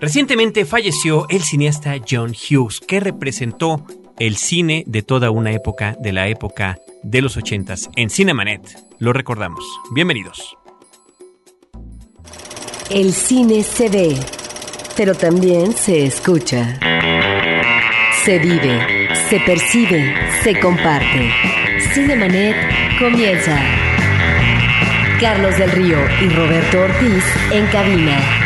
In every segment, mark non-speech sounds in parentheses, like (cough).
Recientemente falleció el cineasta John Hughes, que representó el cine de toda una época, de la época de los ochentas, en Cinemanet. Lo recordamos. Bienvenidos. El cine se ve, pero también se escucha. Se vive, se percibe, se comparte. Cinemanet comienza. Carlos del Río y Roberto Ortiz en cabina.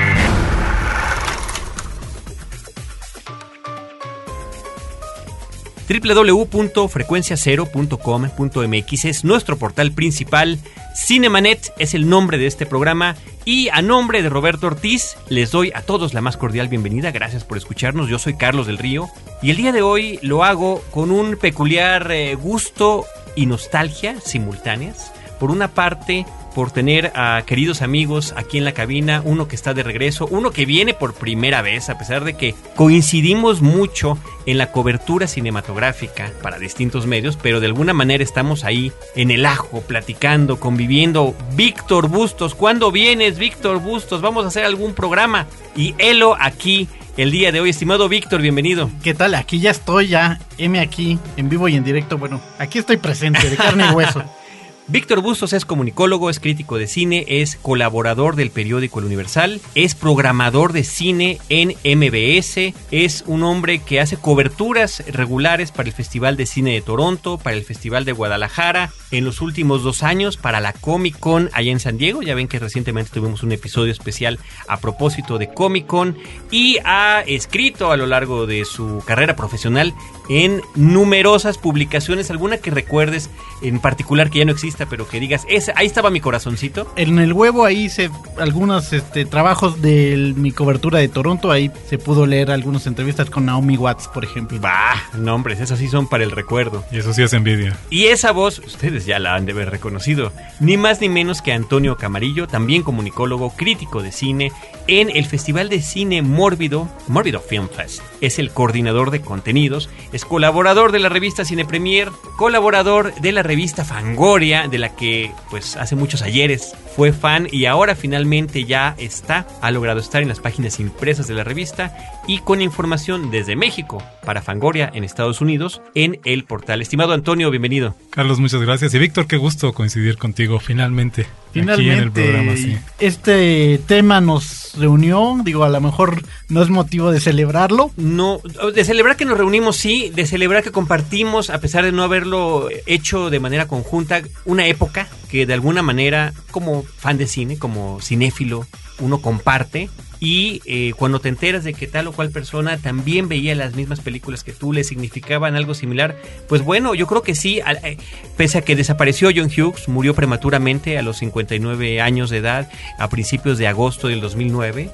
www.frecuenciacero.com.mx es nuestro portal principal. Cinemanet es el nombre de este programa. Y a nombre de Roberto Ortiz, les doy a todos la más cordial bienvenida. Gracias por escucharnos. Yo soy Carlos del Río. Y el día de hoy lo hago con un peculiar eh, gusto y nostalgia simultáneas. Por una parte, por tener a queridos amigos aquí en la cabina, uno que está de regreso, uno que viene por primera vez, a pesar de que coincidimos mucho en la cobertura cinematográfica para distintos medios, pero de alguna manera estamos ahí en el ajo, platicando, conviviendo. Víctor Bustos, ¿cuándo vienes, Víctor Bustos? Vamos a hacer algún programa. Y Elo aquí el día de hoy. Estimado Víctor, bienvenido. ¿Qué tal? Aquí ya estoy, ya. M aquí, en vivo y en directo. Bueno, aquí estoy presente, de carne y hueso. (laughs) Víctor Bustos es comunicólogo, es crítico de cine, es colaborador del periódico El Universal, es programador de cine en MBS, es un hombre que hace coberturas regulares para el Festival de Cine de Toronto, para el Festival de Guadalajara, en los últimos dos años para la Comic Con allá en San Diego. Ya ven que recientemente tuvimos un episodio especial a propósito de Comic Con y ha escrito a lo largo de su carrera profesional en numerosas publicaciones, alguna que recuerdes en particular que ya no pero que digas, ahí estaba mi corazoncito. En el huevo ahí hice algunos este, trabajos de mi cobertura de Toronto, ahí se pudo leer algunas entrevistas con Naomi Watts, por ejemplo. Bah, nombres, esas sí son para el recuerdo. Y eso sí es envidia. Y esa voz, ustedes ya la han de haber reconocido, ni más ni menos que Antonio Camarillo, también comunicólogo, crítico de cine, en el Festival de Cine Mórbido, Mórbido Film Fest. Es el coordinador de contenidos, es colaborador de la revista Cine Premier, colaborador de la revista Fangoria, de la que pues hace muchos ayeres fue fan y ahora finalmente ya está, ha logrado estar en las páginas impresas de la revista y con información desde México para Fangoria en Estados Unidos en el portal. Estimado Antonio, bienvenido. Carlos, muchas gracias. Y Víctor, qué gusto coincidir contigo finalmente. Finalmente, aquí en el programa, sí. este tema nos reunió, digo, a lo mejor no es motivo de celebrarlo. No, de celebrar que nos reunimos, sí, de celebrar que compartimos, a pesar de no haberlo hecho de manera conjunta, una época que de alguna manera, como fan de cine, como cinéfilo, uno comparte y eh, cuando te enteras de que tal o cual persona también veía las mismas películas que tú, le significaban algo similar, pues bueno, yo creo que sí, eh, pese a que desapareció John Hughes, murió prematuramente a los 59 años de edad, a principios de agosto del 2009,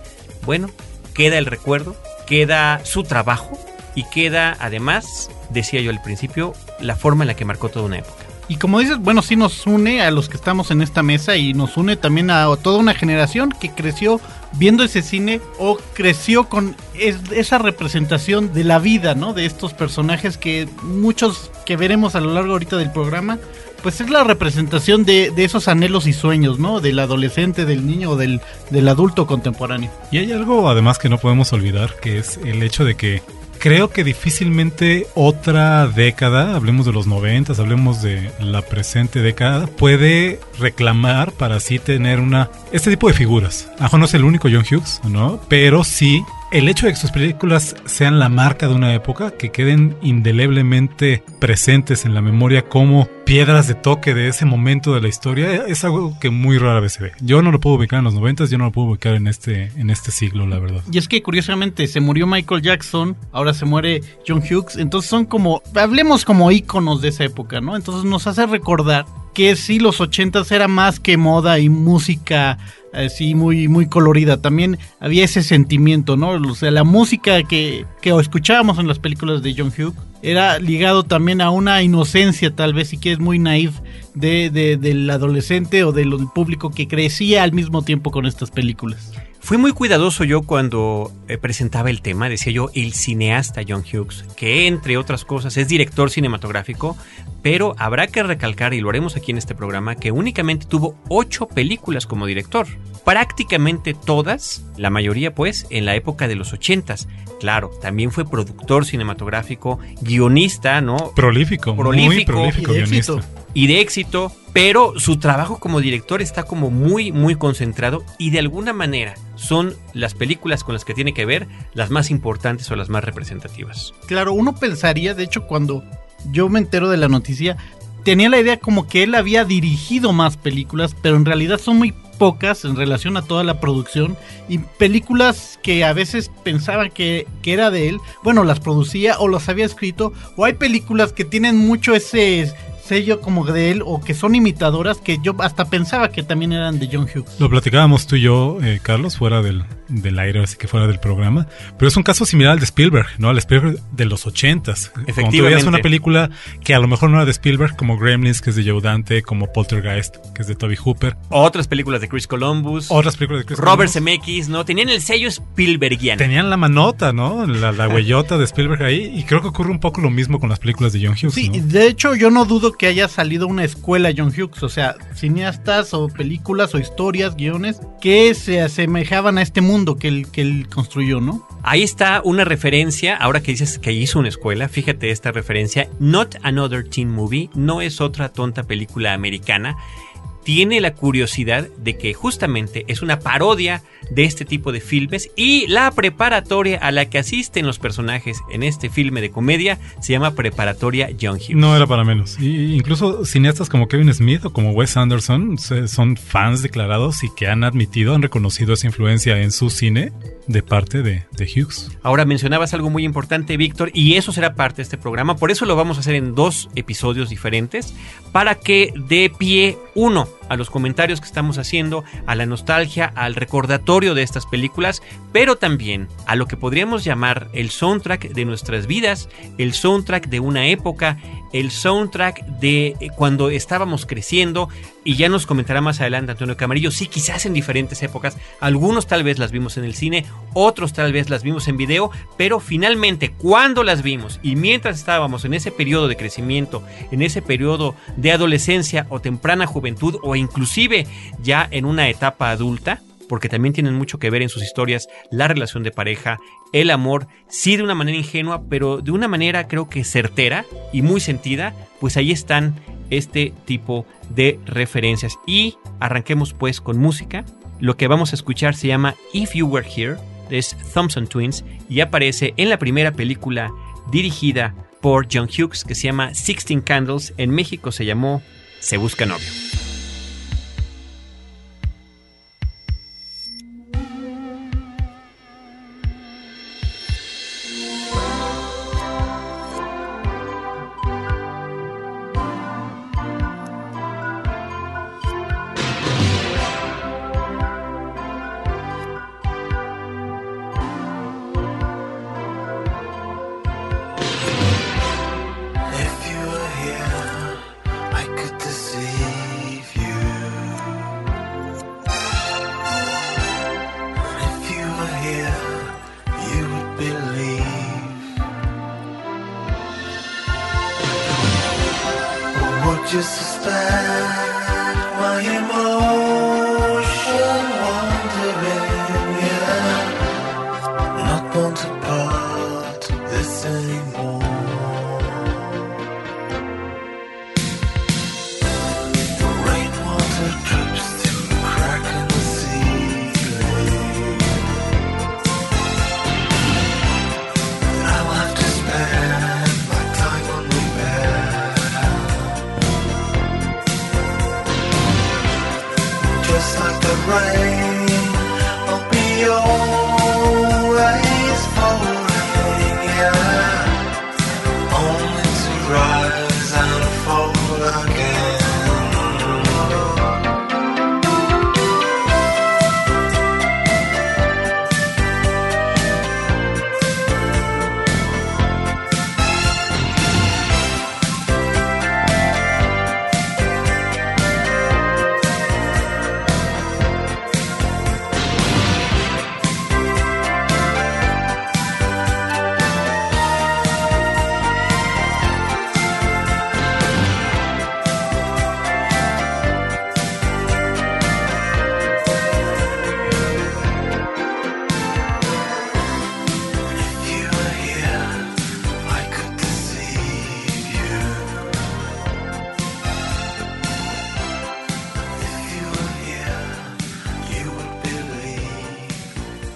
bueno, queda el recuerdo, queda su trabajo y queda además, decía yo al principio, la forma en la que marcó toda una época. Y como dices, bueno, sí nos une a los que estamos en esta mesa y nos une también a toda una generación que creció viendo ese cine o creció con esa representación de la vida, ¿no? De estos personajes que muchos que veremos a lo largo ahorita del programa, pues es la representación de, esos anhelos y sueños, ¿no? Del adolescente, del niño o del, del adulto contemporáneo. Y hay algo además que no podemos olvidar, que es el hecho de que creo que difícilmente otra década, hablemos de los noventas, hablemos de la presente década, puede reclamar para así tener una este tipo de figuras. Ajo no es el único John Hughes, ¿no? Pero sí el hecho de que sus películas sean la marca de una época, que queden indeleblemente presentes en la memoria como piedras de toque de ese momento de la historia, es algo que muy rara vez se ve. Yo no lo puedo ubicar en los noventas, yo no lo puedo ubicar en este, en este siglo, la verdad. Y es que curiosamente se murió Michael Jackson, ahora se muere John Hughes, entonces son como, hablemos como íconos de esa época, ¿no? Entonces nos hace recordar que sí, los ochentas era más que moda y música así muy, muy colorida. También había ese sentimiento, ¿no? O sea, la música que, que escuchábamos en las películas de John Hughes era ligado también a una inocencia, tal vez, y que es muy naif de, del adolescente o del público que crecía al mismo tiempo con estas películas. Fui muy cuidadoso yo cuando eh, presentaba el tema, decía yo, el cineasta John Hughes, que entre otras cosas es director cinematográfico, pero habrá que recalcar, y lo haremos aquí en este programa, que únicamente tuvo ocho películas como director. Prácticamente todas, la mayoría pues, en la época de los ochentas. Claro, también fue productor cinematográfico, guionista, ¿no? Prolífico, Prolífico. muy prolífico guionista. Y de éxito, pero su trabajo como director está como muy, muy concentrado y de alguna manera son las películas con las que tiene que ver las más importantes o las más representativas. Claro, uno pensaría, de hecho, cuando yo me entero de la noticia, tenía la idea como que él había dirigido más películas, pero en realidad son muy pocas en relación a toda la producción y películas que a veces pensaba que, que era de él, bueno, las producía o las había escrito, o hay películas que tienen mucho ese sello como de él o que son imitadoras que yo hasta pensaba que también eran de John Hughes. Lo platicábamos tú y yo, eh, Carlos, fuera del, del aire, así que fuera del programa. Pero es un caso similar al de Spielberg, ¿no? Al Spielberg de los ochentas. Cuando tú Efectivamente. veías una película que a lo mejor no era de Spielberg, como Gremlins, que es de Joe Dante, como Poltergeist, que es de Toby Hooper. Otras películas de Chris Columbus, Otras películas de Chris Robert Columbus. Zemeckis, ¿no? Tenían el sello Spielbergiano. Tenían la manota, ¿no? La, la huellota de Spielberg ahí. Y creo que ocurre un poco lo mismo con las películas de John Hughes. Sí, ¿no? de hecho yo no dudo que haya salido una escuela John Hughes, o sea, cineastas o películas o historias, guiones que se asemejaban a este mundo que él, que construyó, ¿no? Ahí está una referencia, ahora que dices que hizo una escuela, fíjate esta referencia, Not Another Teen Movie, no es otra tonta película americana, tiene la curiosidad de que justamente es una parodia de este tipo de filmes y la preparatoria a la que asisten los personajes en este filme de comedia se llama Preparatoria John Hughes. No era para menos. Y incluso cineastas como Kevin Smith o como Wes Anderson son fans declarados y que han admitido, han reconocido esa influencia en su cine de parte de, de Hughes. Ahora mencionabas algo muy importante, Víctor, y eso será parte de este programa. Por eso lo vamos a hacer en dos episodios diferentes, para que dé pie, uno, a los comentarios que estamos haciendo, a la nostalgia, al recordatorio de estas películas, pero también a lo que podríamos llamar el soundtrack de nuestras vidas, el soundtrack de una época, el soundtrack de eh, cuando estábamos creciendo, y ya nos comentará más adelante Antonio Camarillo, sí, quizás en diferentes épocas, algunos tal vez las vimos en el cine, otros tal vez las vimos en video, pero finalmente cuando las vimos y mientras estábamos en ese periodo de crecimiento, en ese periodo de adolescencia o temprana juventud o inclusive ya en una etapa adulta, porque también tienen mucho que ver en sus historias la relación de pareja, el amor, sí de una manera ingenua, pero de una manera creo que certera y muy sentida, pues ahí están este tipo de referencias. Y arranquemos pues con música. Lo que vamos a escuchar se llama If You Were Here, es Thompson Twins, y aparece en la primera película dirigida por John Hughes que se llama Sixteen Candles. En México se llamó Se Busca Novio.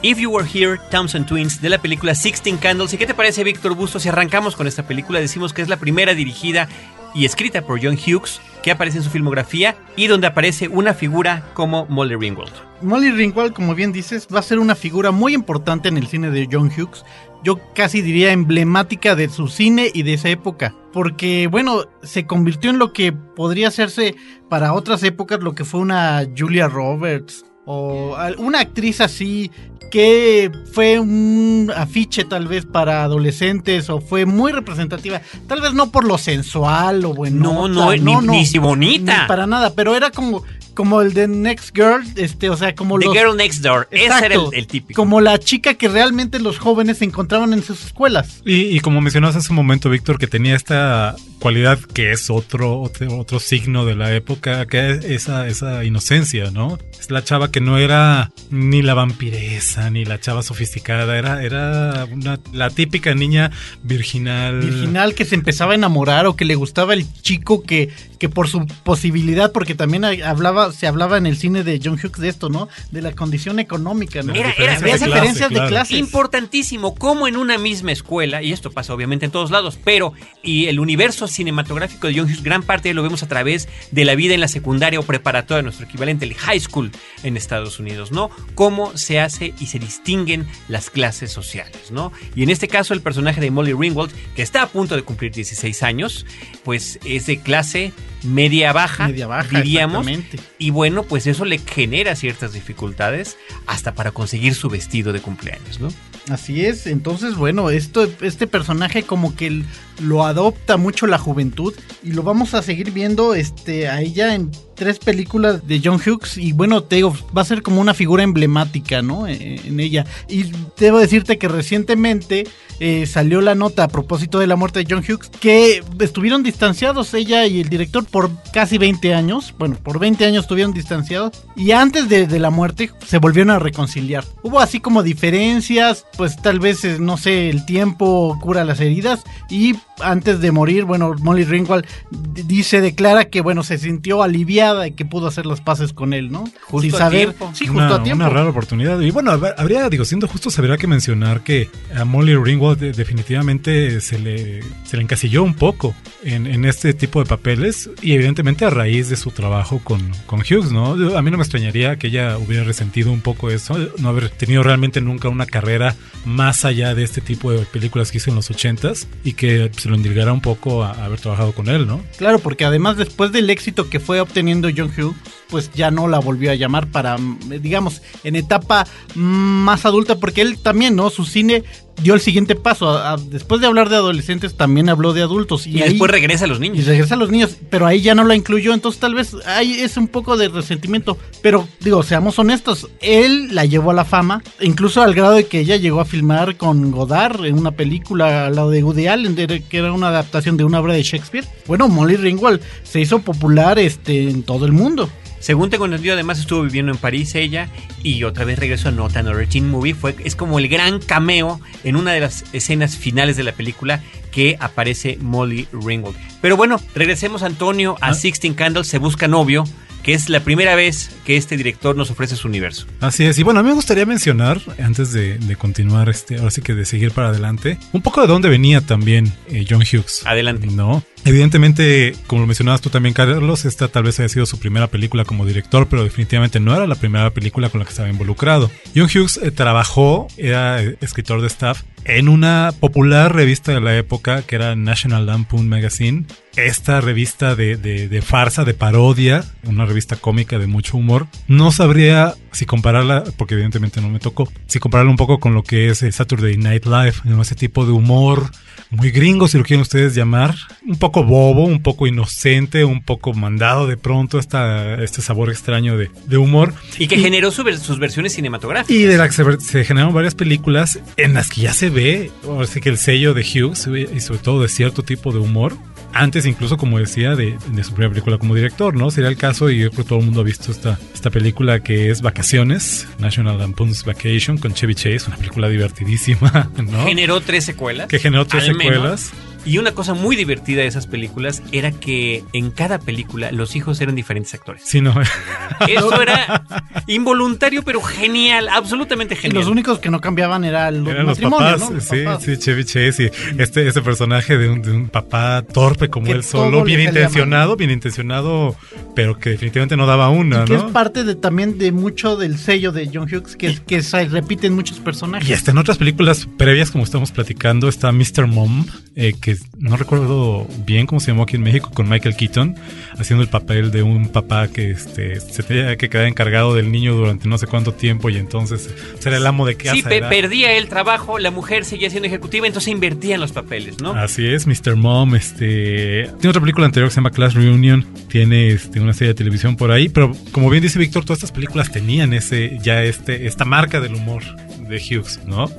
If You Were Here, Thompson Twins, de la película Sixteen Candles. ¿Y qué te parece, Víctor Bustos? Si arrancamos con esta película, decimos que es la primera dirigida y escrita por John Hughes, que aparece en su filmografía y donde aparece una figura como Molly Ringwald. Molly Ringwald, como bien dices, va a ser una figura muy importante en el cine de John Hughes. Yo casi diría emblemática de su cine y de esa época. Porque, bueno, se convirtió en lo que podría hacerse para otras épocas, lo que fue una Julia Roberts o una actriz así que fue un afiche tal vez para adolescentes o fue muy representativa. Tal vez no por lo sensual o bueno. No, no, ni- ni si bonita. Ni para nada, pero era como, como el de Next Girl, este, o sea, como The los... Girl Next Door. Ese era el, Exacto, el típico. Como la chica que realmente los jóvenes encontraban en sus escuelas. Y, y como mencionabas hace un momento, Víctor, que tenía esta cualidad que es otro, otro, otro signo de la época, que es esa, esa inocencia, ¿no? Es la chava que no era ni la vampiresa, ni la chava sofisticada, era, era una, la típica niña virginal. Virginal que se empezaba a enamorar o que le gustaba el chico que, que por su posibilidad, porque también hay- hablaba, se hablaba en el cine de John Hughes de esto, ¿no? De la condición económica, ¿no? Era- era- diferencias de clase, clases. Importantísimo, como en una misma escuela, y esto pasa obviamente en todos lados, pero y el universo cinematográfico de John Hughes, gran parte de lo vemos a través de la vida en la secundaria o preparatoria, nuestro equivalente, el high school en Estados Unidos, ¿no? Cómo se hace y se distinguen las clases sociales, ¿no? Y en este caso el personaje de Molly Ringwald, que está a punto de cumplir 16 años, pues es de clase media baja, Media baja, diríamos, exactamente. Y bueno, pues eso le genera ciertas dificultades hasta para conseguir su vestido de cumpleaños, ¿no? Así es, entonces bueno, esto, este personaje como que lo adopta mucho la juventud y lo vamos a seguir viendo este, a ella en tres películas de John Hughes y bueno, te digo, va a ser como una figura emblemática, ¿no? Eh, En ella. Y debo decirte que recientemente eh, salió la nota a propósito de la muerte de John Hughes que estuvieron distanciados ella y el director por casi 20 años, bueno, por 20 años estuvieron distanciados y antes de, de la muerte se volvieron a reconciliar. Hubo así como diferencias, pues tal vez, eh, no sé, el tiempo cura las heridas y antes de morir, bueno, Molly Ringwald dice, declara que, bueno, se sintió aliviada y que pudo hacer las paces con él, ¿no? Justo a tiempo. Sí, justo una, a tiempo. una rara oportunidad. Y bueno, hab- habría, digo, siendo justos, habría que mencionar que a Molly Ringwald de- definitivamente se le, se le encasilló un poco en, en este tipo de papeles y evidentemente a raíz de su trabajo con, con Hughes, ¿no? Yo- A mí no me extrañaría que ella hubiera resentido un poco eso, no haber tenido realmente nunca una carrera más allá de este tipo de películas que hizo en los ochentas y que se lo indilgara un poco a, a haber trabajado con él, ¿no? Claro, porque además después del éxito que fue obteniendo John Hughes, pues ya no la volvió a llamar para, mm, digamos, en etapa mm, más adulta, porque él también, ¿no? Su cine dio el siguiente paso. A- a- después de hablar de adolescentes, también habló de adultos. Y, ahí- después regresa a los y niños. regresa a los niños, pero ahí ya no la incluyó, entonces tal vez ahí es un poco de resentimiento. Pero digo, seamos honestos, él la llevó a la fama, incluso al grado de que ella llegó a filmar con Godard en una película al lado de Woody Allen, de- que era una adaptación de una obra de Shakespeare. Bueno, Molly Ringwald se hizo popular este, en todo el mundo. Según tengo entendido, además estuvo viviendo en París ella y otra vez regresó a Not Another Teen Movie. Fue, es como el gran cameo en una de las escenas finales de la película que aparece Molly Ringwald. Pero bueno, regresemos Antonio a Ah. Sixteen Candles, se busca novio, que es la primera vez que este director nos ofrece su universo. Así es, y bueno, a mí me gustaría mencionar, antes de, de continuar, este, ahora sí que de seguir para adelante, un poco de dónde venía también eh, John Hughes. Adelante. ¿No? Evidentemente, como lo mencionabas tú también, Carlos, esta tal vez haya sido su primera película como director, pero definitivamente no era la primera película con la que estaba involucrado. John Hughes eh, trabajó, era eh, escritor de staff, en una popular revista de la época que era National Lampoon Magazine. Esta revista de, de- de farsa, de parodia, una revista cómica de mucho humor. No sabría si compararla, porque evidentemente no me tocó, si compararla un poco con lo que es eh, Saturday Night Live, ese tipo de humor muy gringo, si lo quieren ustedes llamar, un poco bobo, un poco inocente, un poco mandado de pronto esta, este sabor extraño de, de humor. Y que generó su sus versiones cinematográficas. Y de la que se, se generaron varias películas en las que ya se ve, ahora sí que el sello de Hughes y sobre todo de cierto tipo de humor. Antes incluso, como decía, de, de su primera película como director, ¿no? Sería el caso, y yo creo que todo el mundo ha visto esta, esta película que es Vacaciones, National Lampoon's Vacation, con Chevy Chase, una película divertidísima, (laughs) ¿no? Generó tres secuelas. que generó tres al menos. Y una cosa muy divertida de esas películas era que en cada película los hijos eran diferentes actores. Sí, no. (laughs) Eso era involuntario, pero genial, absolutamente Y genial. los únicos que no cambiaban era el Eran los matrimonio, papás, ¿no? Los sí, papás. sí, Chevy Chase y este, este personaje de un, de un papá torpe como Que él solo, bien intencionado, bien intencionado, pero que definitivamente no daba una, Y que ¿no? es parte de, también de mucho del sello de John Hughes, que, que se repiten muchos personajes. Y hasta en otras películas previas, como estamos platicando, está Mr. Mom, eh, que no recuerdo bien cómo se llamó aquí en México, con Michael Keaton, haciendo el papel de un papá que este, se tenía que quedar encargado del niño durante no sé cuánto tiempo y entonces será el amo de casa. Sí, pe- era- perdía el trabajo, la mujer seguía siendo ejecutiva, entonces invertía en los papeles, ¿no? Así es, Mr. Mom, este tiene otra película anterior que se llama Class Reunion, tiene este, una serie de televisión por ahí, pero como bien dice Víctor, todas estas películas tenían ese ya este esta marca del humor de Hughes, ¿no?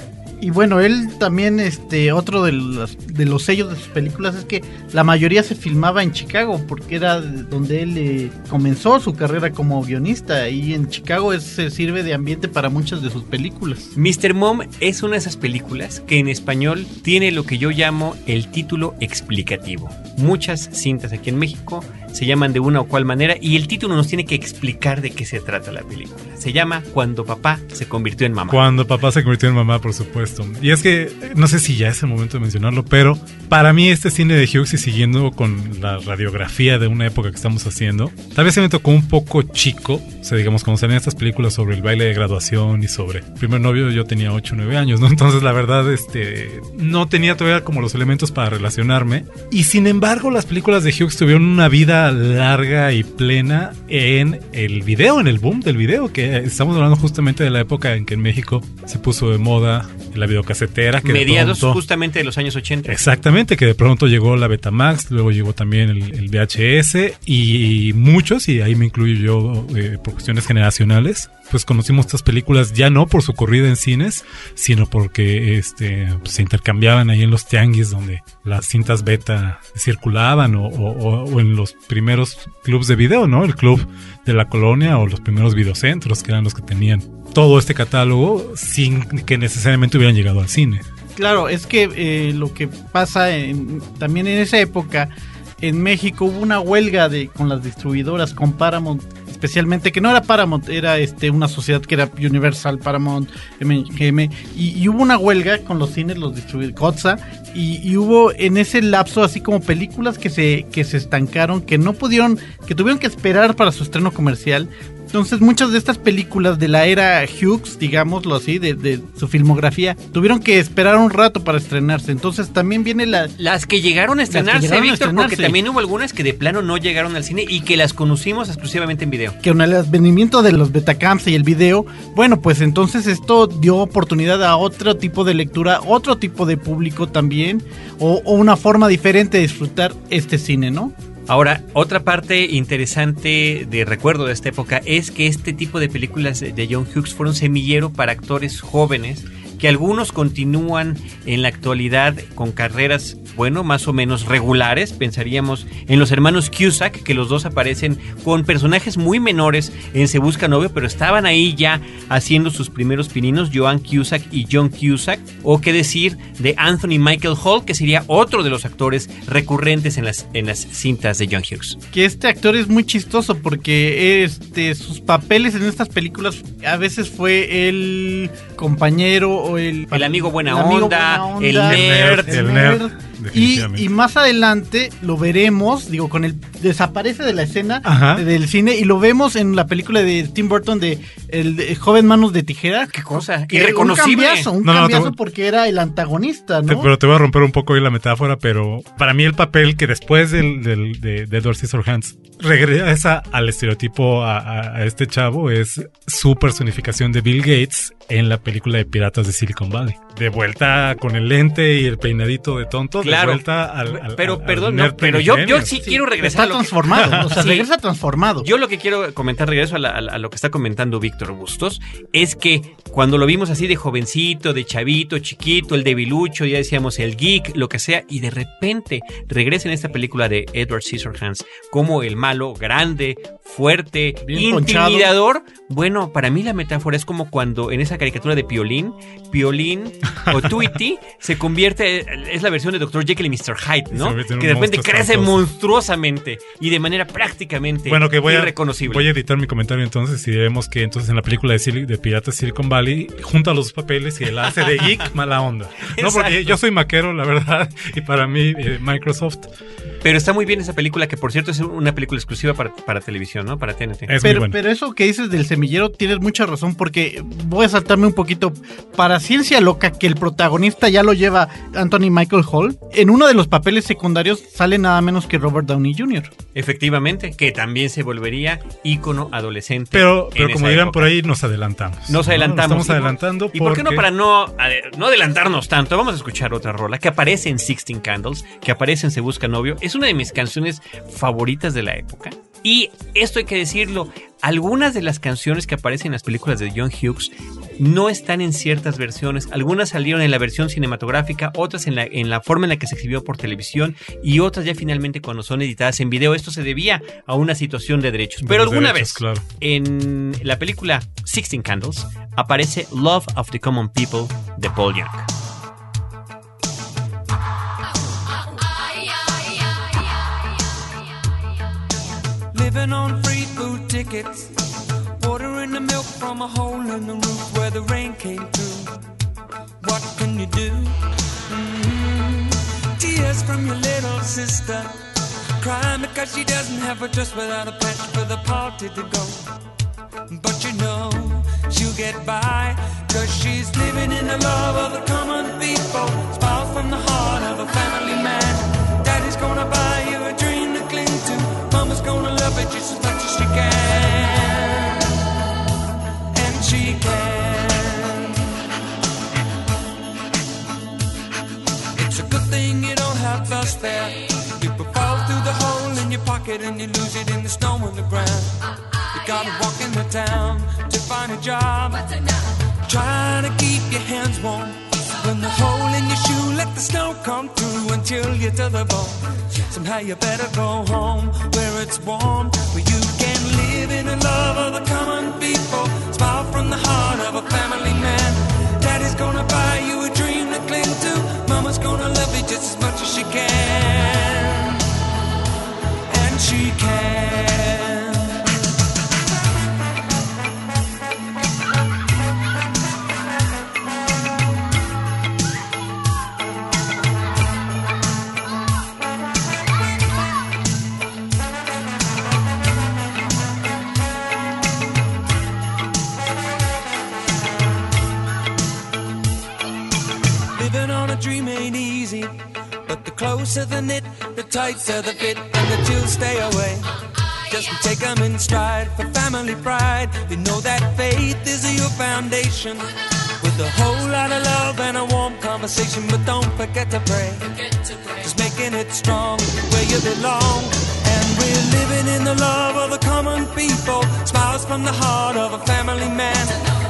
Y bueno, él también, este, otro de los, de los sellos de sus películas es que la mayoría se filmaba en Chicago, porque era donde él eh, comenzó su carrera como guionista. Y en Chicago se sirve de ambiente para muchas de sus películas. Mr. Mom es una de esas películas que en español tiene lo que yo llamo el título explicativo. Muchas cintas aquí en México se llaman de una o cual manera y el título nos tiene que explicar de qué se trata la película. Se llama Cuando papá se convirtió en mamá. Cuando papá se convirtió en mamá, por supuesto. Y es que, no sé si ya es el momento de mencionarlo, pero para mí este cine de Hughes y siguiendo con la radiografía de una época que estamos haciendo, tal vez se me tocó un poco chico, o sea, digamos, cuando salían estas películas sobre el baile de graduación y sobre primer novio, yo tenía 8 o 9 años, ¿no? Entonces, la verdad, este, no tenía todavía como los elementos para relacionarme. Y sin embargo, las películas de Hughes tuvieron una vida larga y plena en el video, en el boom del video, que estamos hablando justamente de la época en que en México se puso de moda la videocasetera. Que de Mediados pronto- justamente de los años 80. Exactamente, que de pronto llegó la Betamax, luego llegó también el, el VHS y muchos, y ahí me incluyo yo eh, por cuestiones generacionales, pues conocimos estas películas ya no por su corrida en cines, sino porque este, pues, se intercambiaban ahí en los tianguis donde las cintas beta circulaban o- o- o en los primeros clubs de video, ¿no? El club de la colonia o los primeros videocentros que eran los que tenían todo este catálogo sin que necesariamente hubieran llegado al cine. Claro, es que eh, lo que pasa en- también en esa época en México hubo una huelga de con las distribuidoras, con Paramount, especialmente que no era Paramount, era este una sociedad que era Universal, Paramount, MGM, y, y hubo una huelga con los cines, los distribuidores, COTSA, y, y hubo en ese lapso así como películas que se que se estancaron, que no pudieron, que tuvieron que esperar para su estreno comercial. Entonces muchas de estas películas de la era Hughes, digámoslo así, de, de su filmografía, tuvieron que esperar un rato para estrenarse. Entonces también viene la... Las que llegaron a estrenarse, llegaron a Víctor, porque también hubo algunas que de plano no llegaron al cine y que las conocimos exclusivamente en video. que con el advenimiento de los betacams y el video, bueno, pues entonces esto dio oportunidad a otro tipo de lectura, otro tipo de público también, o, o una forma diferente de disfrutar este cine, ¿no? Ahora, otra parte interesante de recuerdo de esta época es que este tipo de películas de John Hughes fueron semillero para actores jóvenes que algunos continúan en la actualidad con carreras, bueno, más o menos regulares. Pensaríamos en los hermanos Cusack, que los dos aparecen con personajes muy menores en Se Busca Novio, pero estaban ahí ya haciendo sus primeros pininos, Joan Cusack y John Cusack. O qué decir de Anthony Michael Hall, que sería otro de los actores recurrentes en las, en las cintas de John Hughes. Que este actor es muy chistoso porque este sus papeles en estas películas a veces fue el compañero o el, El amigo buena el amigo onda, buena el nerd. El nerd, Y, más adelante lo veremos, digo, con el desaparece de la escena Ajá. del cine y lo vemos en la película de Tim Burton de El de joven manos de tijera. ¿Qué cosa? Que Irreconocible. Un cambiazo, un No, no, cambiazo voy- porque era el antagonista, Te- ¿no? pero te voy a romper un poco hoy la metáfora, pero para mí el papel que después del, del- de, de Edward Scissorhands regresa al estereotipo a, a- a este chavo es su personificación de Bill Gates en la película de Piratas de Silicon Valley. De vuelta con el lente y el peinadito de tonto, Claro. de vuelta al, al- pero, al- al perdón, no, pero yo, yo sí, Sí, quiero regresar a Está que- transformado, o sea, (laughs) Sí. regresa transformado. Yo lo que quiero comentar, regreso a, la- a lo que está comentando Víctor Bustos, es que cuando lo vimos así de jovencito, de chavito, chiquito, el debilucho, ya decíamos el geek, lo que sea, y de repente regresa en esta película de Edward Scissorhands como el malo grande, fuerte, Bien intimidador. Bueno, para mí la metáfora es como cuando en esa caricatura de Piolín, Piolín o Tweety se convierte, es la versión de Dr. Jekyll y Mr. Hyde, ¿no? Que de repente crece espantoso. monstruosamente y de manera prácticamente Bueno, que voy a, irreconocible. voy a editar mi comentario entonces y diremos que entonces en la película de, Sil- de Piratas Silicon Valley junta los dos papeles y él hace de geek (laughs) mala onda. No, porque Exacto. yo soy maquero, la verdad, y para mí eh, Microsoft Pero está muy bien esa película, que por cierto es una película exclusiva para, para televisión, ¿no? Para TNT. es muy Pero, buena. pero eso que dices del semillero tienes mucha razón porque voy a saltarme un poquito para ciencia loca que el protagonista ya lo lleva Anthony Michael Hall. En uno de los papeles secundarios sale nada menos que Robert Downey Jr. Efectivamente, que también se volvería ícono adolescente. Pero, pero como dirán época. por ahí, nos adelantamos. Nos ¿no? adelantamos. Nos estamos adelantando. ¿Y por qué no para no, no adelantarnos tanto? Vamos a escuchar otra rola que aparece en Sixteen Candles, que aparece en Se Busca Novio. Es una de mis canciones favoritas de la época. Y esto hay que decirlo, algunas de las canciones que aparecen en las películas de John Hughes no están en ciertas versiones. Algunas salieron en la versión cinematográfica, otras en la, en la forma en la que se exhibió por televisión y otras ya finalmente cuando son editadas en video. Esto se debía a una situación de derechos. De Pero alguna derechos, vez, claro. en la película Sixteen Candles aparece Love of the Common People de Paul Young. Living on free food tickets. Ordering the milk from a hole in the roof where the rain came through. What can you do? Mm. Tears from your little sister. Crying because she doesn't have a dress without a patch for the party to go. But you know she'll get by Cause she's living in the love of the common people Spouse from the heart of a family man Daddy's gonna buy you a to Mama's gonna love it just as much as she can. And she can. It's a good thing you don't have us there. People fall through the hole in your pocket And you lose it in the snow on the ground. You gotta walk in the town to find a job. Trying to keep your hands warm. When the hole in your shoe, let the snow come through and chill you to the bone. Somehow you better go home where it's warm, where you can live in the love of the common people. Smile from the heart of a family man. Daddy's gonna buy you a dream to cling to. Mama's gonna love you just as much as she can. And she can. But the closer the knit, the tighter the fit, and the chills stay away. Just take 'em in stride for family pride. You know that faith is your foundation. With a whole lot of love and a warm conversation, but don't forget to pray. Just making it strong where you belong. And we're living in the love of the common people. Smiles from the heart of a family man.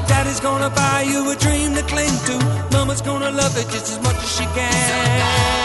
Daddy's gonna buy you a dream to cling to. Mama's gonna love it just as much as she can.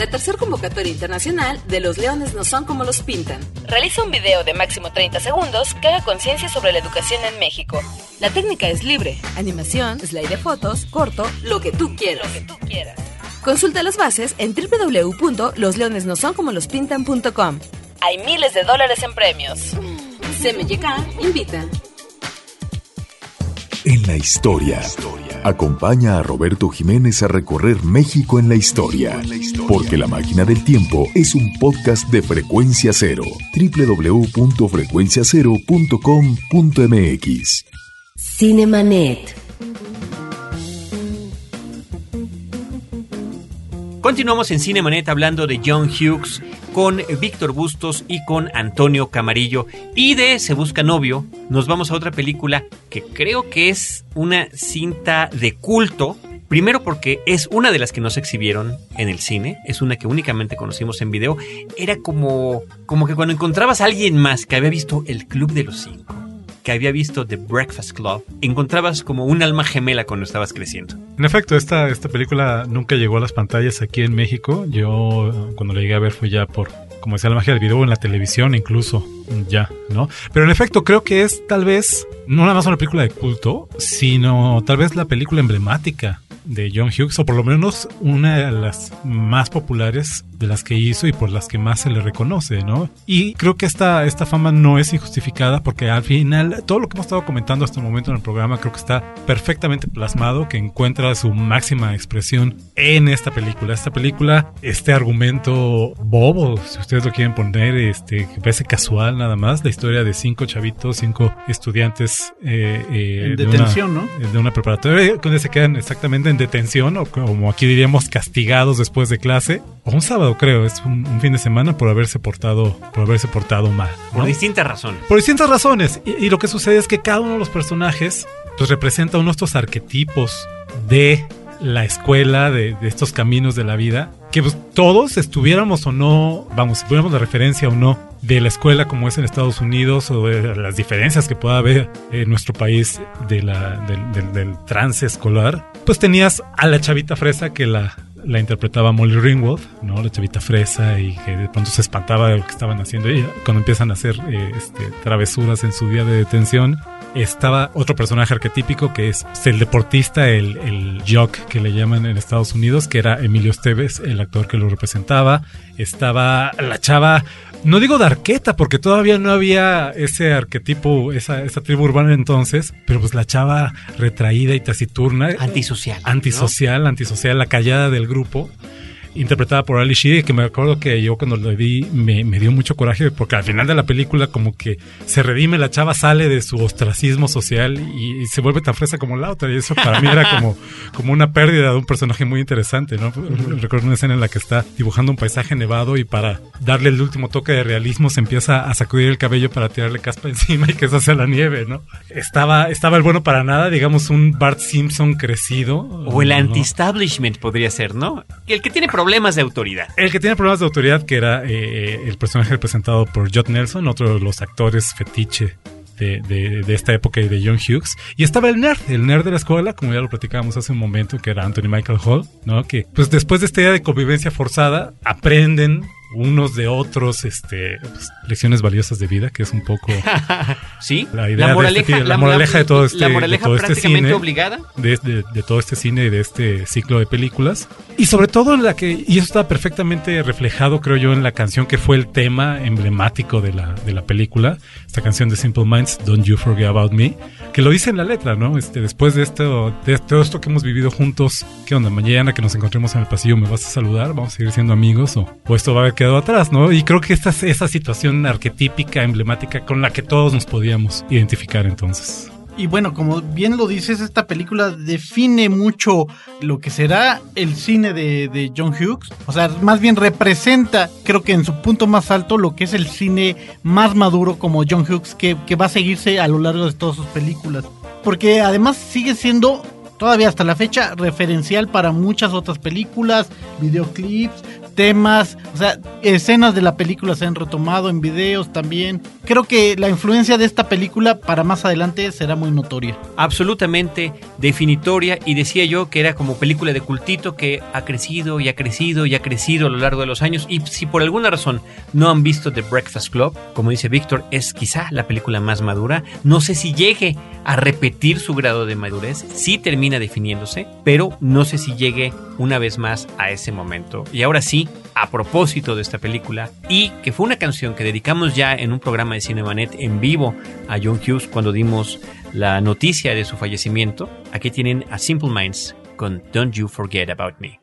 la tercera convocatoria internacional de Los Leones no son como los pintan. Realiza un video de máximo 30 segundos que haga conciencia sobre la educación en México. La técnica es libre. Animación, slide de fotos, corto, lo que tú quieras. Lo que tú quieras. Consulta las bases en www.losleonesnosoncomolospintan.com. Hay miles de dólares en premios. CMYK invita. En la historia. Acompaña a Roberto Jiménez a recorrer México en la historia. Porque La Máquina del Tiempo es un podcast de frecuencia cero. www.frecuenciacero.com.mx. Cinemanet. Continuamos en Cinemanet hablando de John Hughes con Víctor Bustos y con Antonio Camarillo. Y de Se Busca Novio, nos vamos a otra película que creo que es una cinta de culto. Primero porque es una de las que no se exhibieron en el cine, es una que únicamente conocimos en video. Era como, como que cuando encontrabas a alguien más que había visto El Club de los Cinco, que había visto The Breakfast Club, encontrabas como un alma gemela cuando estabas creciendo. En efecto, esta, esta película nunca llegó a las pantallas aquí en México. Yo cuando la llegué a ver fue ya por, como decía la magia del video, en la televisión incluso, ya, ¿no? Pero en efecto, creo que es tal vez, no nada más una película de culto, sino tal vez la película emblemática de John Hughes, o por lo menos una de las más populares de las que hizo y por las que más se le reconoce, ¿no? Y creo que esta, esta fama no es injustificada porque al final todo lo que hemos estado comentando hasta el momento en el programa creo que está perfectamente plasmado, que encuentra su máxima expresión en esta película. Esta película, este argumento bobo, si ustedes lo quieren poner, este, que parece casual nada más, la historia de cinco chavitos, cinco estudiantes eh, eh, En de detención, una- ¿no? de una preparatoria, donde se quedan exactamente en detención, o como aquí diríamos, castigados después de clase, o un sábado creo, es un, un fin de semana por haberse portado, por haberse portado mal. Por distintas razones. Por distintas razones. Y, y lo que sucede es que cada uno de los personajes pues representa uno de estos arquetipos de la escuela, de, de estos caminos de la vida, que pues, todos estuviéramos o no, vamos, si tuviéramos la referencia o no de la escuela como es en Estados Unidos o de las diferencias que pueda haber en nuestro país de la, del, trance escolar, pues tenías a la chavita fresa que la, la interpretaba Molly Ringwald, ¿no? La chavita fresa y que de pronto se espantaba de lo que estaban haciendo ella cuando empiezan a hacer eh, este, travesuras en su día de detención. Estaba otro personaje arquetípico que es el deportista, el, el jock que le llaman en Estados Unidos, que era Emilio Esteves, el actor que lo representaba. Estaba la chava, no digo de arqueta, porque todavía no había ese arquetipo, esa, esa tribu urbana entonces, pero pues la chava retraída y taciturna. Antisocial. Antisocial, antisocial, la callada del grupo. Interpretada por Ali Sheedy, que me acuerdo que yo cuando lo vi me, me dio mucho coraje porque al final de la película como que se redime, la chava sale de su ostracismo social y, y se vuelve tan fresa como la otra y eso para mí era como, (laughs) como una pérdida de un personaje muy interesante, ¿no? Recuerdo una escena en la que está dibujando un paisaje nevado y para darle el último toque de realismo se empieza a sacudir el cabello para tirarle caspa (laughs) encima y que eso hace la nieve, ¿no? Estaba, estaba el bueno para nada, digamos un Bart Simpson crecido. O el ¿no? anti-establishment podría ser, ¿no? El que tiene problemas de autoridad. El que tiene problemas de autoridad, que era eh, el personaje representado por Judd Nelson, otro de los actores fetiche de esta época y de John Hughes. Y estaba el nerd, el nerd de la escuela, como ya lo platicábamos hace un momento, que era Anthony Michael Hall, ¿no? Que pues después de esta idea de convivencia forzada, aprenden unos de otros este, pues, lecciones valiosas de vida, que es un poco (laughs) ¿Sí? la idea la moraleja, de, este, la moraleja de todo este, la de moraleja todo este cine obligada. de, de- de todo este cine y de este ciclo de películas. Y sobre todo la que, y eso está perfectamente reflejado, creo yo, en la canción que fue el tema emblemático de la, de la película, esta canción de Simple Minds, Don't You Forget About Me, que lo dice en la letra, ¿no? Este, después de esto, de todo esto que hemos vivido juntos, ¿qué onda? Mañana que nos encontremos en el pasillo, ¿me vas a saludar? ¿Vamos a seguir siendo amigos? ¿O, o esto va a quedado atrás, ¿no? Y creo que esta es esa situación arquetípica, emblemática, con la que todos nos podíamos identificar entonces. Y bueno, como bien lo dices, esta película define mucho lo que será el cine de, John Hughes. O sea, más bien representa, creo que en su punto más alto, lo que es el cine más maduro como John Hughes, que va a seguirse a lo largo de todas sus películas. Porque además sigue siendo todavía hasta la fecha referencial para muchas otras películas, videoclips, temas, o sea, escenas de la película se han retomado en videos también. Creo que la influencia de esta película para más adelante será muy notoria. absolutamente definitoria y decía yo que era como película de cultito que ha crecido y ha crecido y ha crecido a lo largo de los años y si por alguna razón no han visto The Breakfast Club, como dice Víctor, es quizá la película más madura, no sé si llegue a repetir su grado de madurez, sí termina definiéndose, pero no sé si llegue una vez más a ese momento. Y ahora sí, a propósito de esta película y que fue una canción que dedicamos ya en un programa de Cinemanet en vivo a John Hughes cuando dimos la noticia de su fallecimiento. Aquí tienen a Simple Minds con Don't You Forget About Me.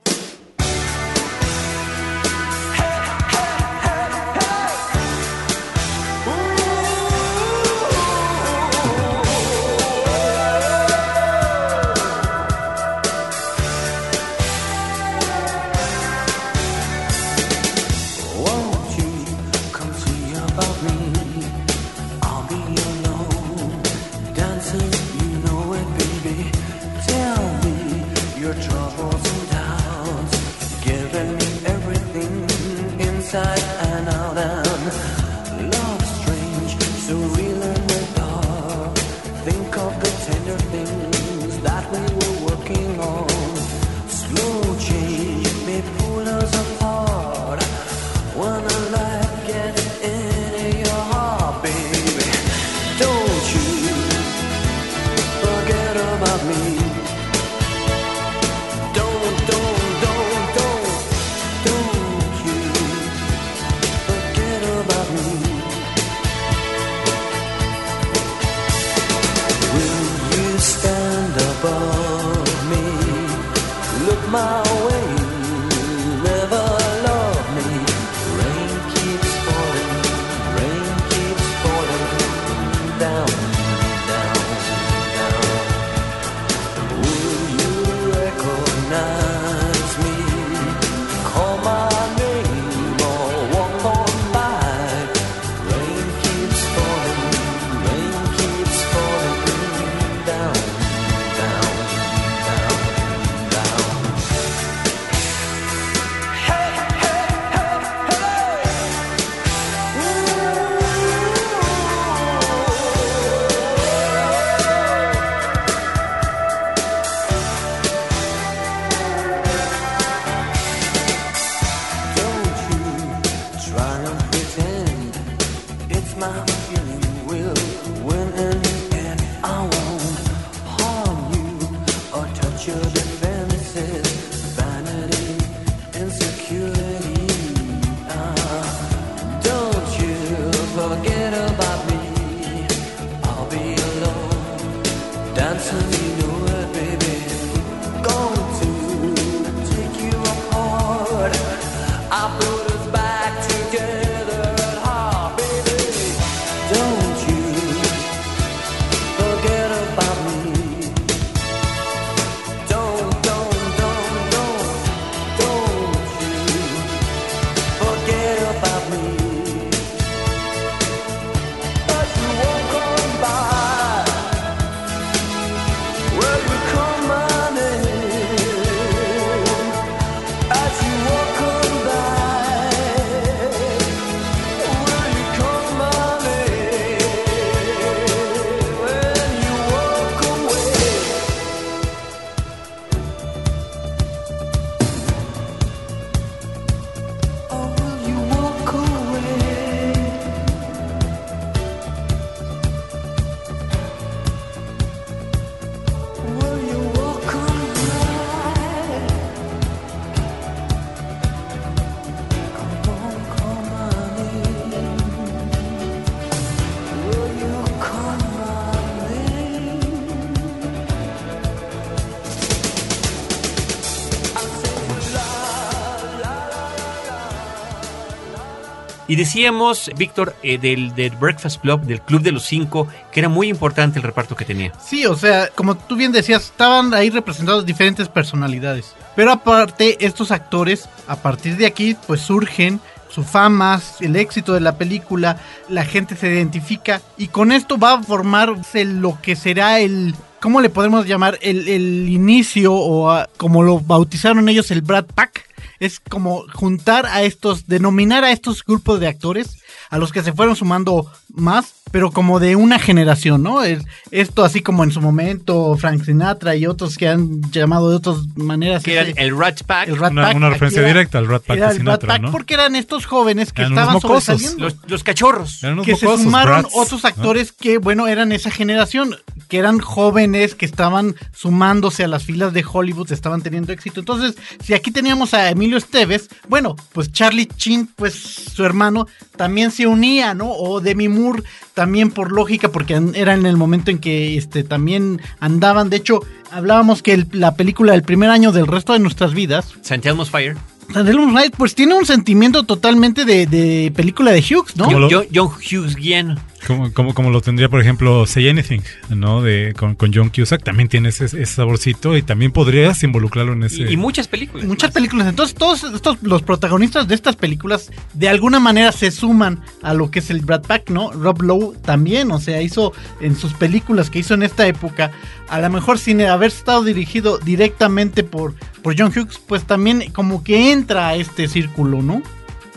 Y decíamos, Víctor, eh, del, del Breakfast Club, del Club de los Cinco, que era muy importante el reparto que tenía. Sí, o sea, como tú bien decías, estaban ahí representados diferentes personalidades. Pero aparte, estos actores, a partir de aquí, pues surgen su fama, el éxito de la película, la gente se identifica y con esto va a formarse lo que será el, ¿cómo le podemos llamar? El, el inicio o como lo bautizaron ellos el Brad Pack. Es como juntar a estos, denominar a estos grupos de actores, a los que se fueron sumando más, pero como de una generación, ¿no? Es- esto así como en su momento Frank Sinatra y otros que han llamado de otras maneras. Que eran ese- el Rat Pack, el Rat Una- Pack, una aquí referencia era- directa al Rat Pack era de el Rat Pack ¿no? porque eran estos jóvenes que Eran estaban mocosos. sobresaliendo los, los cachorros. Eran unos que se sumaron brats, otros ¿no? actores que, bueno, eran esa generación, que eran jóvenes, que estaban sumándose a las filas de Hollywood, estaban teniendo éxito. Entonces, si aquí teníamos a Emilio Esteves, bueno, pues Charlie Chin, pues su hermano, también se unía, ¿no? O Demi Moore, también por lógica, porque era en el momento en que este, también andaban. De hecho, hablábamos que la película del primer año del resto de nuestras vidas. Elmo's Fire. St. Elmo's Night, pues tiene un sentimiento totalmente de, de película de Hughes, ¿no? John, John Hughes Guiano. Como, como, como lo tendría, por ejemplo, Say Anything, ¿no? De, con, con John Cusack. También tiene ese, ese saborcito y también podrías involucrarlo en ese. Y, y muchas películas. Muchas más. películas. Entonces, todos estos, los protagonistas de estas películas, de alguna manera se suman a lo que es el Brad Pack, ¿no? Rob Lowe también, o sea, hizo en sus películas que hizo en esta época, a lo mejor sin haber estado dirigido directamente por, por John Hughes, pues también como que entra a este círculo, ¿no?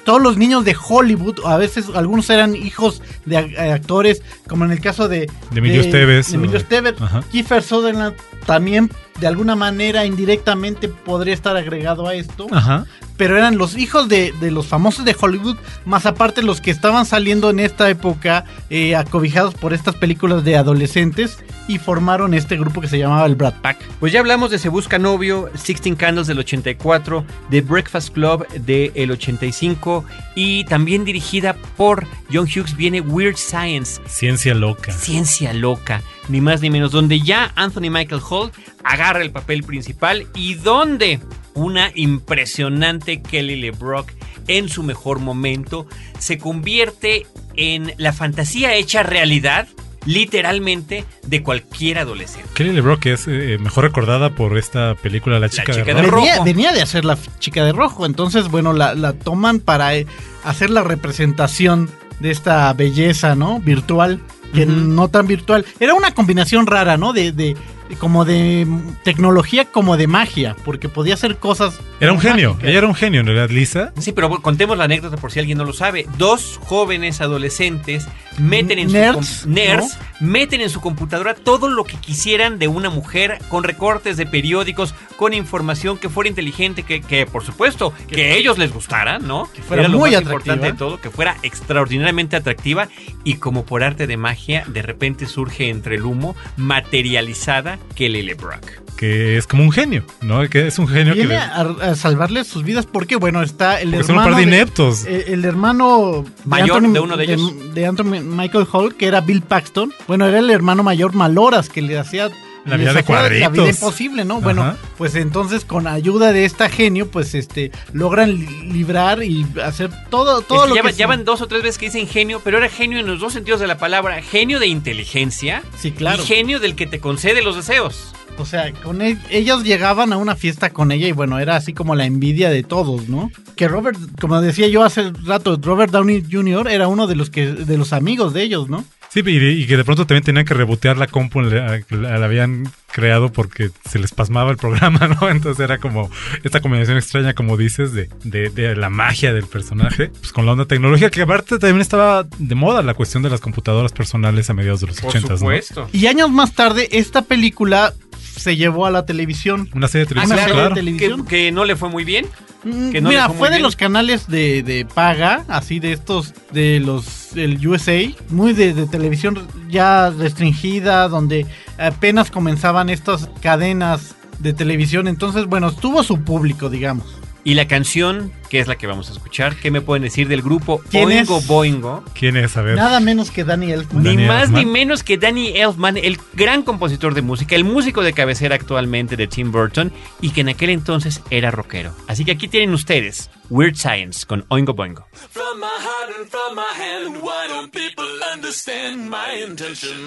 Todos los niños de Hollywood, a veces algunos eran hijos de a- actores, como en el caso de, De Emilio Esteves, de Emilio. Ajá. Kiefer Sutherland también de alguna manera indirectamente podría estar agregado a esto, Ajá. Pero eran los hijos de, de los famosos de Hollywood, más aparte los que estaban saliendo en esta época eh, acobijados por estas películas de adolescentes y formaron este grupo que se llamaba el Brad Pack. Pues ya hablamos de Se Busca Novio, Sixteen Candles del 84, The Breakfast Club del 85 y también dirigida por John Hughes viene Weird Science, Ciencia loca. Ciencia Loca, ni más ni menos, donde ya Anthony Michael Hall agarra el papel principal y donde una impresionante Kelly LeBrock en su mejor momento se convierte en la fantasía hecha realidad, literalmente, de cualquier adolescente. Kelly LeBrock es eh, mejor recordada por esta película La chica, chica de de rojo. Venía, venía de hacer la chica de rojo, entonces bueno, la, la toman para eh, hacer la representación de esta belleza, ¿no? Virtual, que no tan virtual. Era una combinación rara, ¿no? De- de- como de tecnología como de magia, porque podía hacer cosas. Era un genio. mágicas. Ella era un genio, en realidad, Lisa. Sí, pero bueno, contemos la anécdota por si alguien no lo sabe. Dos jóvenes adolescentes meten en Nerds, su nerds, meten en su computadora todo lo que quisieran de una mujer con recortes de periódicos, con información que fuera inteligente, que, que, por supuesto, que, a ellos les gustara, ¿no? Que fuera Era lo muy más atractiva. importante de todo, que fuera extraordinariamente atractiva y como por arte de magia, de repente surge entre el humo materializada Kelly LeBrock. Que es como un genio, ¿no? Que es un genio que. Viene le- a, a salvarles sus vidas porque, bueno, está el Porque son un hermano. par de de- ineptos. eh, el hermano Mayor de uno de ellos. De Anthony Michael Hall, que era Bill Paxton. Bueno, era el hermano mayor Maloras que le hacía. La vida de hacía La vida cuadritos. imposible, ¿no? Bueno, pues entonces con ayuda de esta genio, pues este logran li- librar y hacer todo, todo Es que lo ya, que ya van dos o tres veces que dicen genio, pero era genio en los dos sentidos de la palabra. Genio de inteligencia Sí, claro. y genio del que te concede los deseos. O sea, con e- ellos llegaban a una fiesta con ella y bueno, era así como la envidia de todos, ¿no? Que Robert, como decía yo hace rato, Robert Downey Jr. era uno de los que de los amigos de ellos, ¿no? Sí, y, y que de pronto también tenían que rebotear la compu, la, la- la habían creado porque se les pasmaba el programa, (laughs) ¿no? Entonces era como esta combinación extraña, como dices, de, de, de la magia del personaje, pues con la onda tecnológica, que aparte también estaba de moda la cuestión de las computadoras personales a mediados de los Por 80, ¿no? supuesto. Y años más tarde, esta película se llevó a la televisión. Una serie de Ah, televisión, serie de claro. tele- Que, televisión. que no le fue muy bien. Mm, que no le Mira, fue de bien. los canales de, de paga, así de estos, de los, el USA, muy de, de televisión ya restringida, donde apenas comenzaban estas cadenas de televisión. Entonces, bueno, tuvo su público, digamos. Y la canción, que es la que vamos a escuchar, ¿qué me pueden decir del grupo Oingo? Boingo? ¿Quién es? A ver. Nada menos que Danny Elfman. Ni más ni menos que Danny Elfman, el gran compositor de música, el músico de cabecera actualmente de Tim Burton y que en aquel entonces era rockero. Así que aquí tienen ustedes Weird Science con Oingo Boingo. From my heart and from my hand, why don't people understand my intention?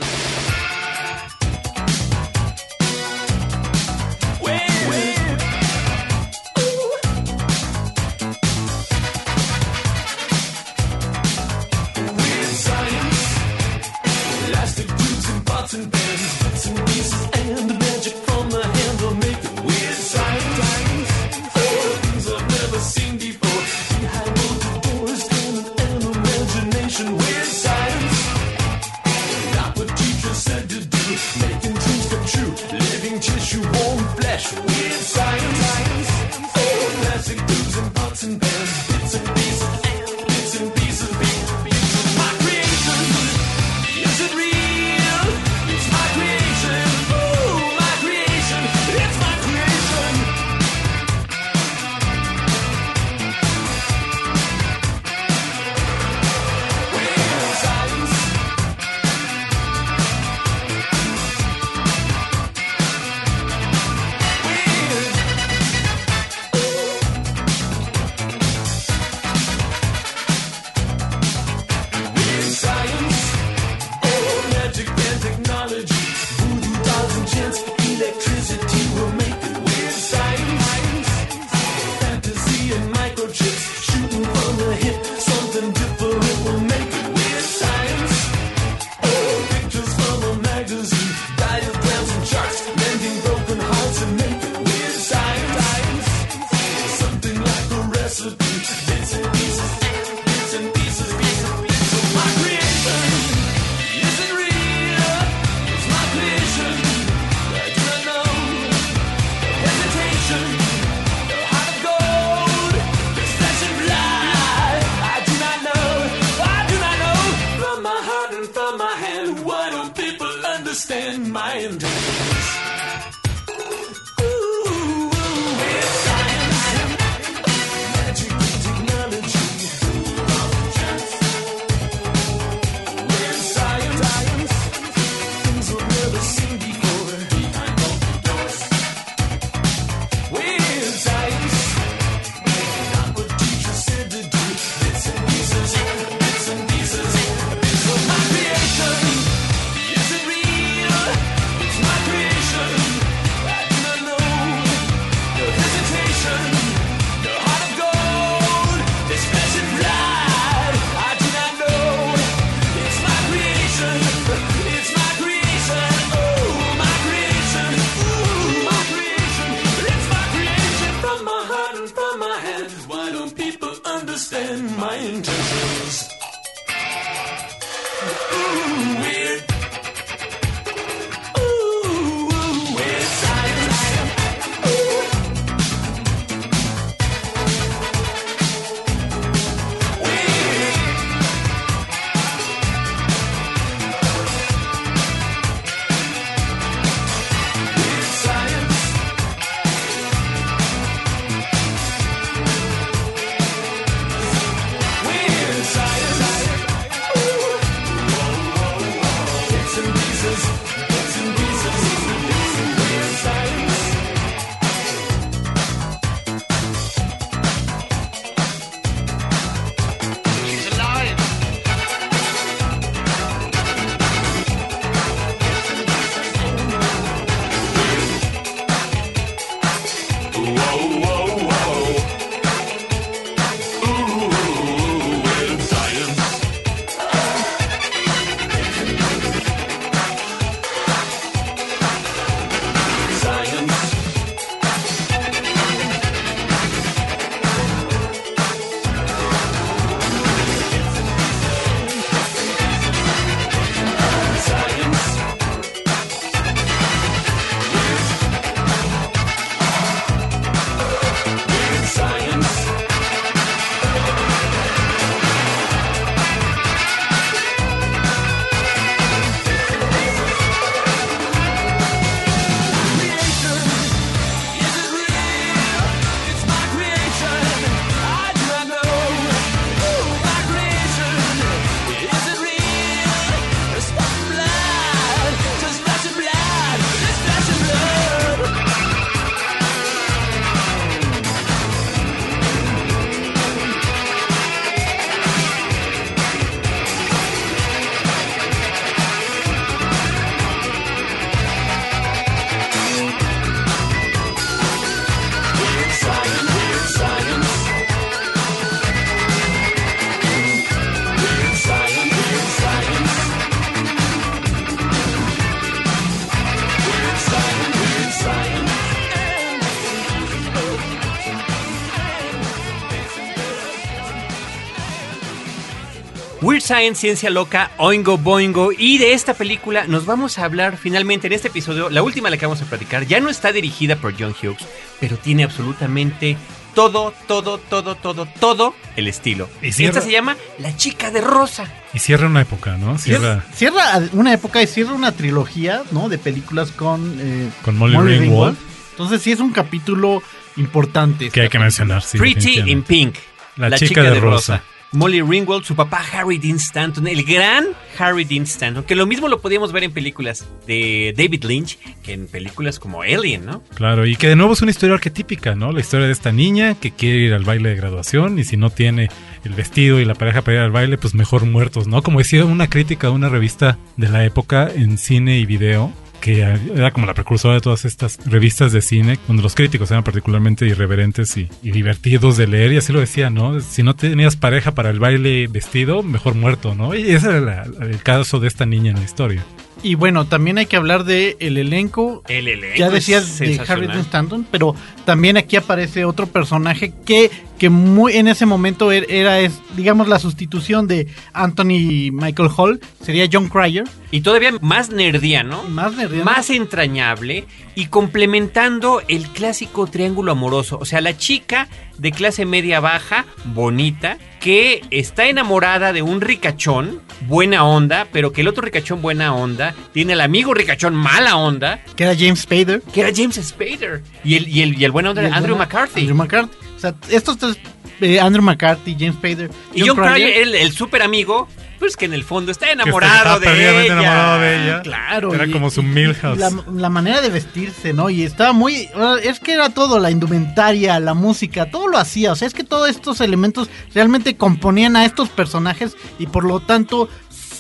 Science, Ciencia Loca, Oingo Boingo. Y de esta película nos vamos a hablar finalmente en este episodio. La última la que vamos a platicar ya no está dirigida por John Hughes, pero tiene absolutamente todo, todo, todo, todo, todo el estilo. Y Y cierra- esta se llama La Chica de Rosa. Y cierra una época, ¿no? Cierra Cierra una época y cierra una trilogía, ¿no? De películas con... eh, con Molly, Ringwald, Entonces sí es un capítulo importante. que hay que mencionar. sí, Pretty in. Pink. La chica de rosa. Molly Ringwald, su papá Harry Dean Stanton, el gran Harry Dean Stanton, que lo mismo lo podíamos ver en películas de David Lynch que en películas como Alien, ¿no? Claro, y que de nuevo es una historia arquetípica, ¿no? La historia de esta niña que quiere ir al baile de graduación y si no tiene el vestido y la pareja para ir al baile, pues mejor muertos, ¿no? Como decía una crítica de una revista de la época en cine y video, que era como la precursora de todas estas revistas de cine, donde los críticos eran particularmente irreverentes y, y divertidos de leer, y así lo decía, ¿no? Si no tenías pareja para el baile vestido, mejor muerto, ¿no? Y ese era la- el caso de esta niña en la historia. Y bueno, también hay que hablar de el elenco. El elenco Ya decías de. Harry Stanton, pero también aquí aparece otro personaje que, que muy en ese momento er- era, es, digamos, la sustitución de Anthony Michael Hall. Sería John Cryer. Y todavía más nerdiano, Más nerdiano. más entrañable y complementando el clásico triángulo amoroso. O sea, la chica de clase media baja, bonita, que está enamorada de un ricachón, buena onda, pero que el otro ricachón buena onda tiene al amigo ricachón mala onda, Que era James Spader. que era James Spader. Y el, y el, y el buena onda era Andrew McCarthy. Andrew McCarthy. Sea, estos tres, eh, Andrew McCarthy, James Spader. y John Cryer, el, el super amigo, pues que en el fondo está Que enamorado estaba de perdidamente ella. enamorado de ella. Claro. Era y- como su y- Milhouse. La, la manera de vestirse, ¿no? Y estaba muy... Es que era todo, la indumentaria, la música, todo lo hacía. O sea, es que todos estos elementos realmente componían a estos personajes y por lo tanto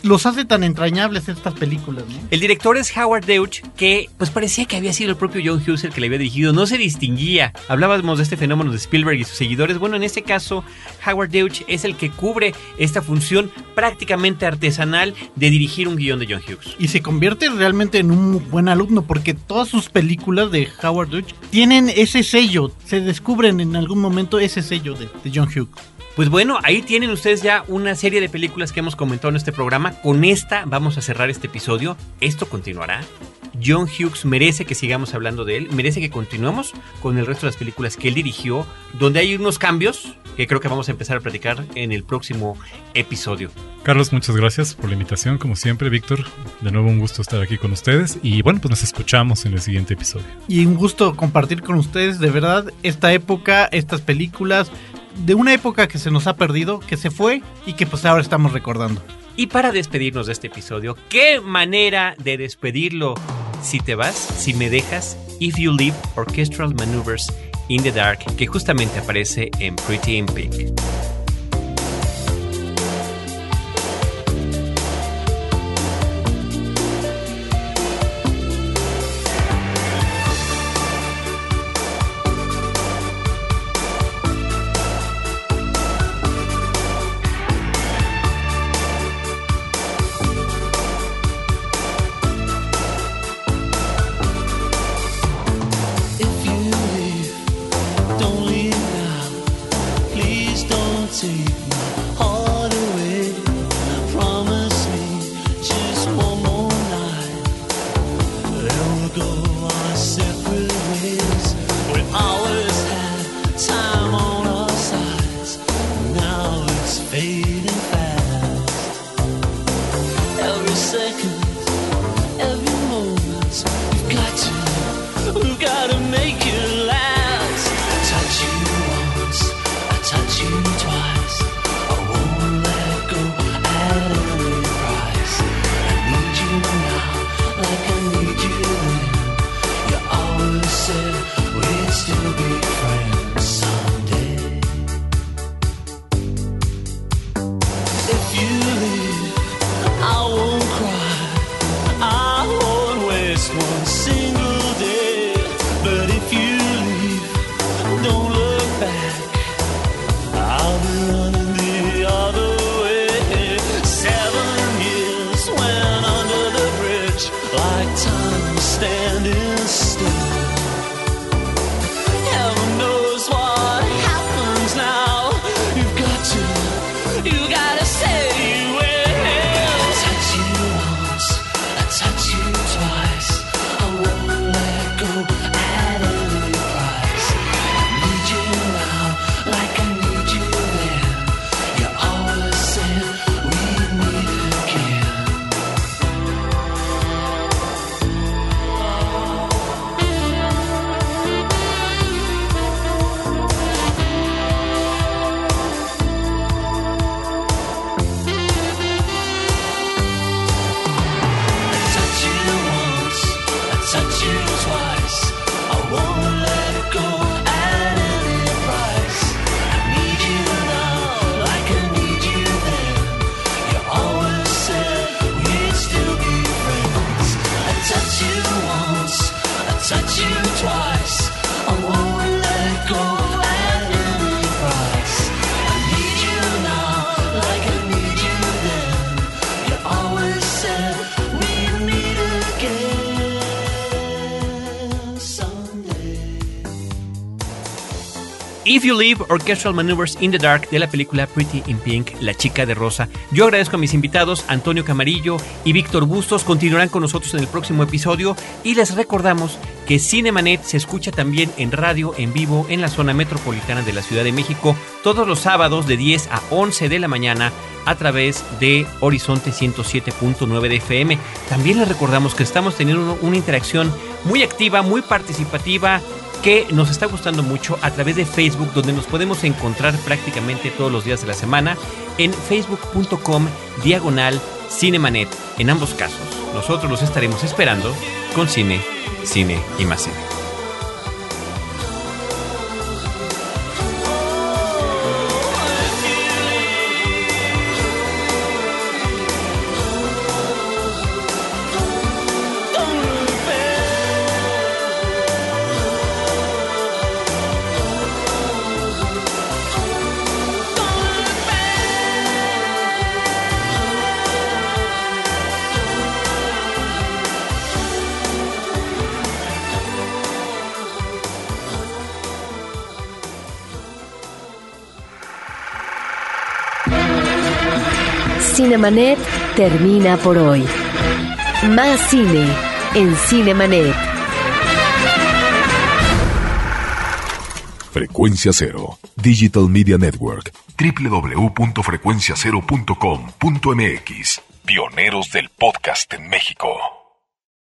los hace tan entrañables estas películas, ¿no? El director es Howard Deutsch, que pues parecía que había sido el propio John Hughes el que le había dirigido, no se distinguía. Hablábamos de este fenómeno de Spielberg y sus seguidores. Bueno, en este caso, Howard Deutsch es el que cubre esta función artesanal de dirigir un guion de John Hughes. Y se convierte realmente en un buen alumno porque todas sus películas de Howard Deutsch tienen ese sello, se descubren en algún momento ese sello de John Hughes. Pues bueno, ahí tienen ustedes ya una serie de películas que hemos comentado en este programa. Con esta vamos a cerrar este episodio. Esto continuará. John Hughes merece que sigamos hablando de él, merece que continuemos con el resto de las películas que él dirigió, donde hay unos cambios que creo que vamos a empezar a platicar en el próximo episodio. Carlos, muchas gracias por la invitación, como siempre, Víctor. De nuevo un gusto estar aquí con ustedes y bueno, pues nos escuchamos en el siguiente episodio. Y un gusto compartir con ustedes, de verdad, esta época, estas películas, de una época que se nos ha perdido, que se fue y que pues ahora estamos recordando. Y para despedirnos de este episodio, ¿qué manera de despedirlo si te vas, si me dejas? If You Leave Orchestral Maneuvers in the Dark, que justamente aparece en Pretty in Pink. If You Live, Orchestral Maneuvers in the Dark de la película Pretty in Pink, La chica de rosa. Yo agradezco a mis invitados, Antonio Camarillo y Víctor Bustos, continuarán con nosotros en el próximo episodio y les recordamos que Cinemanet se escucha también en radio en vivo en la zona metropolitana de la Ciudad de México todos los sábados de 10 a 11 de la mañana a través de Horizonte 107.9 de FM. También les recordamos que estamos teniendo una interacción muy activa, muy participativa que nos está gustando mucho a través de Facebook, donde nos podemos encontrar prácticamente todos los días de la semana en facebook.com diagonal cinemanet. En ambos casos, nosotros los estaremos esperando con cine, cine y más cine. Cinemanet termina por hoy. Más cine en Cinemanet. Frecuencia Cero, Digital Media Network, www.frecuenciacero.com.mx. Pioneros del podcast en México.